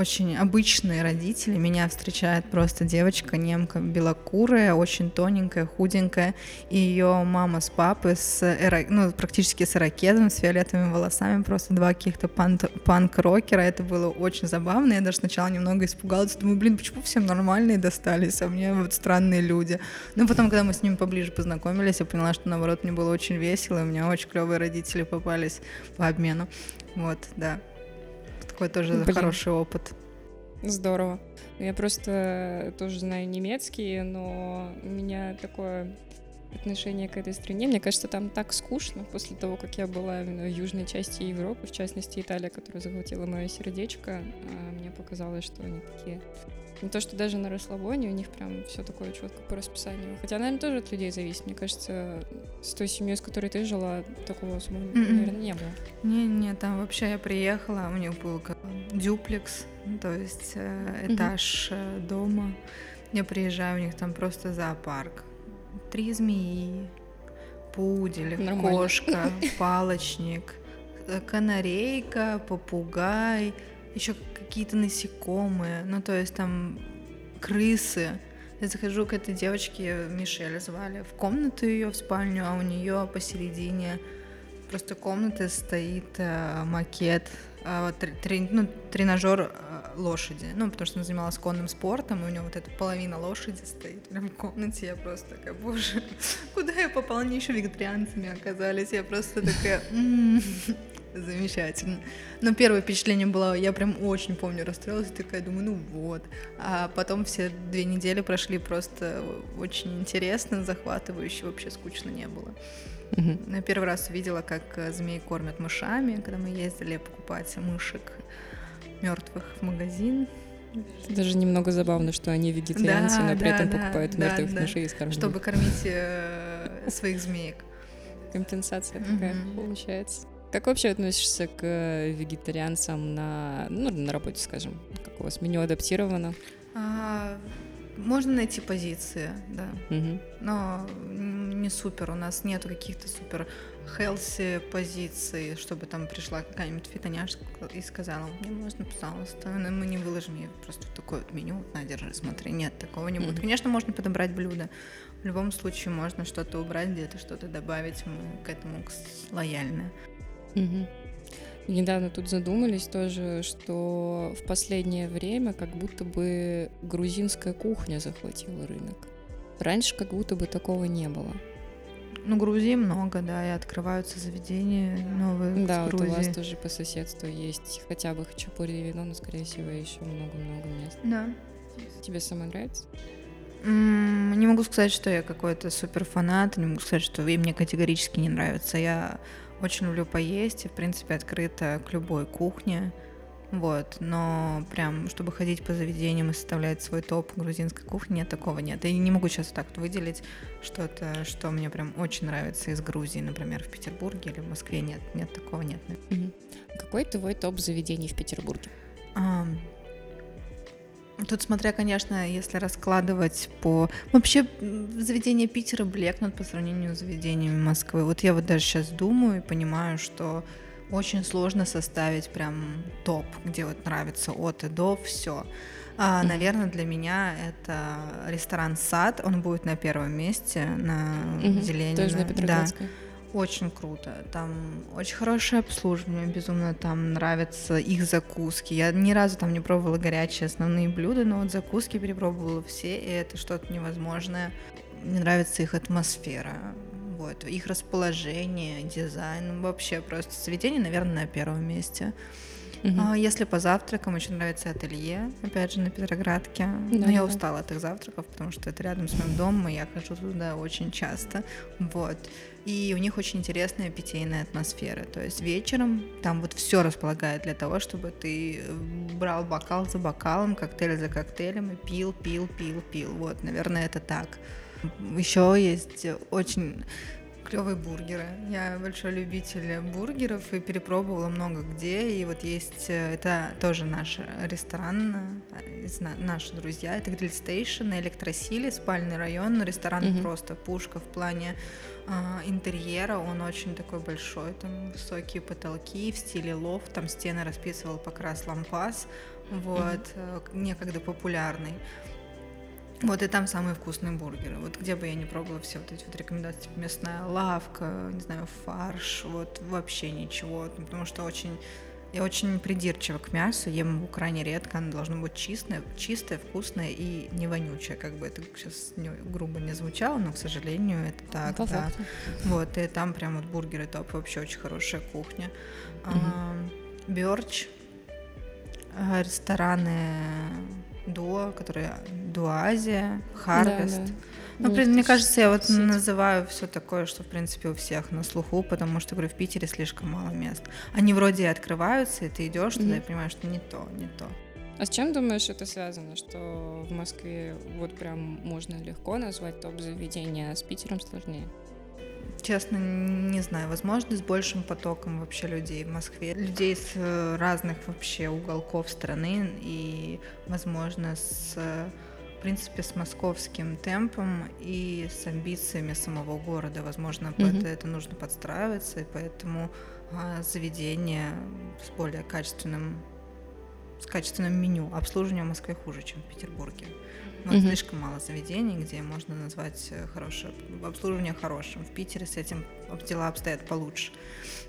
очень обычные родители. Меня встречает просто девочка, немка, белокурая, очень тоненькая, худенькая, и ее мама с папой с эро- ну, практически с ирокезом, с фиолетовыми волосами, просто два каких-то панк-рокера. Это было очень забавно. Я даже сначала немного испугалась, думаю, блин, почему всем нормальные достались, а мне вот странные люди. Но потом, когда мы с ними поближе познакомились, я поняла, что наоборот мне было очень весело, и у меня очень клевые родители попались по обмену. Вот, да. Такой тоже Блин. хороший опыт. Здорово. Я просто тоже знаю немецкий, но у меня такое отношение к этой стране. Мне кажется, там так скучно после того, как я была в южной части Европы, в частности Италия, которая захватила мое сердечко. а Мне показалось, что они такие не то, что даже на расслабоне, у них прям все такое четко по расписанию. Хотя, наверное, тоже от людей зависит. Мне кажется, с той семьей, с которой ты жила, такого особо, Мгм. наверное, не было. Не-не, там вообще я приехала, у них был как дюплекс, ну, то есть э, этаж э, дома. Я приезжаю, у них там просто зоопарк. Три змеи, пудель, Нормально. кошка, палочник, э, канарейка, попугай, еще какие-то насекомые, ну то есть там крысы. Я захожу к этой девочке, Мишель звали, в комнату ее, в спальню, а у нее посередине просто комнаты стоит э, макет, э, вот тре- трен- ну, тренажер э, лошади. Ну, потому что она занималась конным спортом, и у нее вот эта половина лошади стоит прям в комнате. Я просто такая, боже, куда я попала? Они еще вегетарианцами оказались. Я просто такая, «М, замечательно. Но первое впечатление было, я прям очень помню, расстроилась, такая, думаю, ну вот. А потом все две недели прошли просто очень интересно, захватывающе, вообще скучно не было. Я первый раз увидела, как э, змей кормят мышами, когда мы ездили покупать мышек мертвых в магазин, Даже немного забавно, что они вегетарианцы, Да, но при да, этом да, покупают да, мертвых да. мышей и скармливают. чтобы кормить э, своих змеек. Компенсация такая получается. Как вообще относишься к э, вегетарианцам на, ну, на работе, скажем? Как у вас меню адаптировано? А, можно найти позиции, да, Мгм. но не супер. У нас нету каких-то супер healthy позиций, чтобы там пришла какая-нибудь фитоняшка и сказала, мне можно, пожалуйста, но мы не выложим ей просто в такое вот меню, на, держи, смотри. Нет, такого не будет. Мгм. Конечно, можно подобрать блюдо. В любом случае можно что-то убрать, где-то что-то добавить. Мы к этому лояльны. Мгм. Недавно тут задумались тоже, что в последнее время как будто бы грузинская кухня захватила рынок. Раньше как будто бы такого не было. Ну, Грузии много, да, и открываются заведения новые Да, вот у вас тоже по соседству есть хотя бы хачапури и вино, но, скорее всего, еще много-много мест. Да. Тебе самой нравится? Не могу сказать, что я какой-то супер фанат, не могу сказать, что и мне категорически не нравится. Я очень люблю поесть и, в принципе, открыта к любой кухне. вот, но прям, чтобы ходить по заведениям и составлять свой топ грузинской кухни, нет, такого нет. И не могу сейчас так выделить что-то, что мне прям очень нравится из Грузии, например, в Петербурге или в Москве, нет, нет, такого нет. Угу. Какой твой топ заведений в Петербурге? А, Тут, смотря, конечно, если раскладывать по... Вообще, заведения Питера блекнут по сравнению с заведениями Москвы. Вот я вот даже сейчас думаю и понимаю, что очень сложно составить прям топ, где вот нравится от и до все. А, наверное, для меня это ресторан Сад, он будет на первом месте на. Зеленина. Тоже на Петроградской. Да. Очень круто. Там очень хорошее обслуживание, безумно там нравятся их закуски. Я ни разу там не пробовала горячие основные блюда, но вот закуски перепробовала все, и это что-то невозможное. Мне нравится их атмосфера вот, их расположение, дизайн, вообще просто заведение, наверное, на первом месте. Угу. Если по завтракам, очень нравится ателье, опять же, на Петроградке. Да, Но я устала от их завтраков, потому что это рядом с моим домом, и я хожу туда очень часто. Вот. И у них очень интересная питейная атмосфера. То есть вечером там вот все располагает для того, чтобы ты брал бокал за бокалом, коктейль за коктейлем и пил, пил, пил, пил. Вот, наверное, это так. Еще есть очень клевые бургеры. Я большой любитель бургеров и перепробовала много где. И вот есть, э, это тоже наш ресторан, э, наши друзья, это Grill Station на Электросиле, спальный район, ресторан mm-hmm. просто пушка в плане э, интерьера, он очень такой большой, там высокие потолки в стиле лофт, там стены расписывал покрас лампас, вот, mm-hmm. некогда популярный. Вот и там самые вкусные бургеры. Вот где бы я не пробовала все вот эти вот рекомендации, типа мясная лавка, не знаю, фарш, вот вообще ничего, потому что очень я очень придирчива к мясу, ем его крайне редко, оно должно быть чистое, чистое, вкусное и не вонючее, как бы это сейчас не, грубо не звучало, но, к сожалению, это так, это да. Факт. Вот, и там прям вот бургеры топ, вообще очень хорошая кухня. Угу. А, Бёрч, а, рестораны Дуа, которые Дуазия, Харвест. Да, да. Ну, Нет, мне кажется, я вот сеть. называю все такое, что, в принципе, у всех на слуху, потому что, говорю, в Питере слишком мало мест. Они вроде и открываются, и ты идешь mm-hmm. туда и понимаешь, что не то, не то. А с чем думаешь, это связано, что в Москве вот прям можно легко назвать топ заведения, а с Питером сложнее? Честно, не знаю. Возможно, с большим потоком вообще людей в Москве. Людей с э, разных вообще уголков страны и, возможно, с в принципе, с московским темпом и с амбициями самого города. Возможно, mm-hmm. под это нужно подстраиваться, и поэтому а, заведение с более качественным, с качественным меню обслуживания в Москве хуже, чем в Петербурге. Но mm-hmm. слишком мало заведений, где можно назвать э, хорошее обслуживание хорошим. В Питере с этим дела обстоят получше.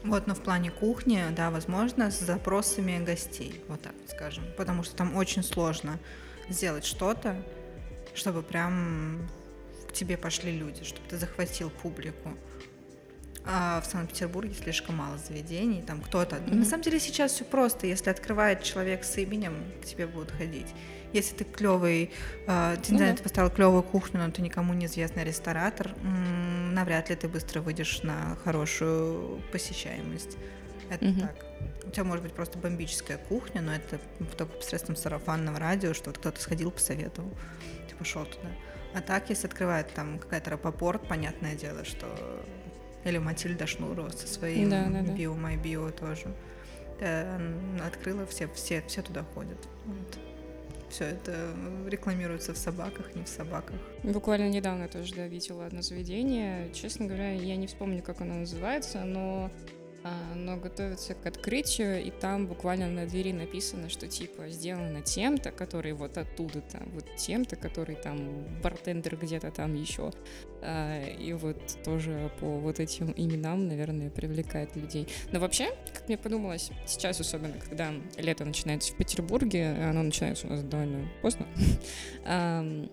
Вот, но в плане кухни, да, возможно, с запросами гостей, вот так скажем. Потому что там очень сложно сделать что-то, чтобы прям к тебе пошли люди, чтобы ты захватил публику. А в Санкт-Петербурге слишком мало заведений, там кто-то. Mm-hmm. На самом деле сейчас все просто. Если открывает человек с именем, к тебе будут ходить. Если ты клевый, э, ты, mm-hmm. ты поставил клевую кухню, но ты никому неизвестный ресторатор, м- навряд ли ты быстро выйдешь на хорошую посещаемость. Это mm-hmm. так. У тебя может быть просто бомбическая кухня, но это только посредством сарафанного радио, что вот кто-то сходил, посоветовал, ты пошел туда. А так, если открывает там какая-то рапопорт, понятное дело, что или Матильда Шнурова со своим да, да, да. Bio My Bio тоже. Да, открыла, все, все, все туда ходят. Вот. Все это рекламируется в собаках, не в собаках. Буквально недавно тоже да, видела одно заведение. Честно говоря, я не вспомню, как оно называется, но но готовится к открытию, и там буквально на двери написано, что типа сделано тем-то, который вот оттуда-то, вот тем-то, который там бартендер где-то там еще. А, и вот тоже по вот этим именам, наверное, привлекает людей. Но вообще, как мне подумалось, сейчас особенно, когда лето начинается в Петербурге, оно начинается у нас довольно поздно,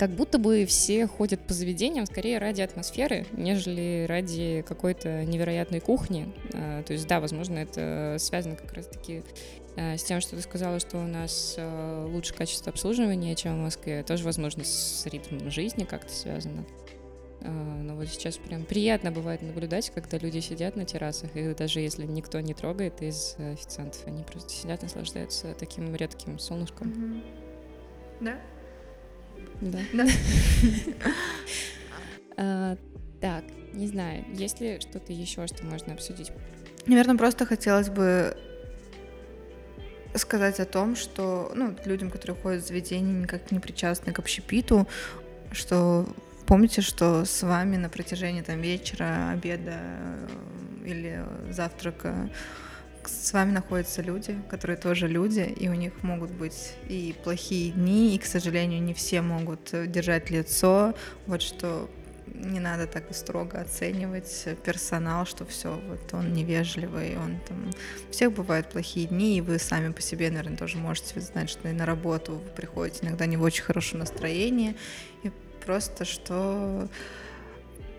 как будто бы все ходят по заведениям скорее ради атмосферы, нежели ради какой-то невероятной кухни. А, то есть, да, возможно, это связано как раз-таки а, с тем, что ты сказала, что у нас а, лучше качество обслуживания, чем в Москве. Тоже, возможно, с ритмом жизни как-то связано. Но вот сейчас прям приятно бывает наблюдать, когда люди сидят на террасах, и даже если никто не трогает из официантов, они просто сидят, наслаждаются таким редким солнышком. Мгм. Да? Да. А, Так, не знаю, есть ли что-то еще, что можно обсудить? Наверное, просто хотелось бы сказать о том, что ну, людям, которые ходят в заведение, никак не причастны к общепиту, что помните, что с вами на протяжении там вечера, обеда э, или завтрака с вами находятся люди, которые тоже люди, и у них могут быть и плохие дни, и, к сожалению, не все могут э, держать лицо. Вот что не надо так строго оценивать персонал, что все, вот он невежливый, он там... У всех бывают плохие дни, и вы сами по себе, наверное, тоже можете знать, что и на работу вы приходите иногда не в очень хорошем настроении, и просто что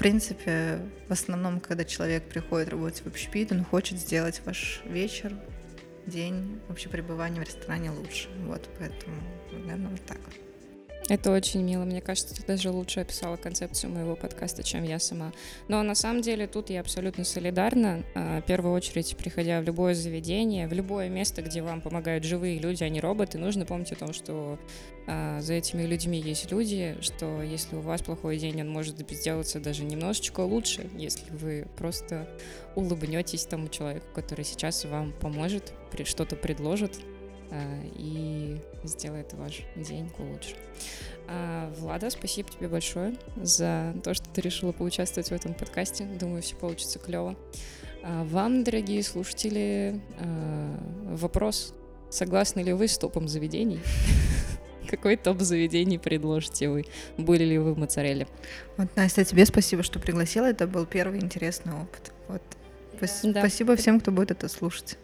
принципе, в основном, когда человек приходит работать в общепит, он хочет сделать ваш вечер, день, вообще пребывание в ресторане лучше. Вот, поэтому, наверное, вот так. Это очень мило. Мне кажется, ты даже лучше описала концепцию моего подкаста, чем я сама. Но на самом деле тут я абсолютно солидарна. А, В первую очередь, приходя в любое заведение, в любое место, где вам помогают живые люди, а не роботы, нужно помнить о том, что а, за этими людьми есть люди, что если у вас плохой день, он может сделаться даже немножечко лучше, если вы просто улыбнетесь тому человеку, который сейчас вам поможет, что-то предложит, и сделает ваш день лучше. А, Влада, спасибо тебе большое за то, что ты решила поучаствовать в этом подкасте. Думаю, все получится клево. А, Вам, дорогие слушатели, а, вопрос. Согласны ли вы с топом заведений? Какой топ заведений предложите вы? Были ли вы в моцарелле? Вот, Настя, тебе спасибо, что пригласила. Это был первый интересный опыт. Вот. Пас- Да. Спасибо всем, кто будет это слушать.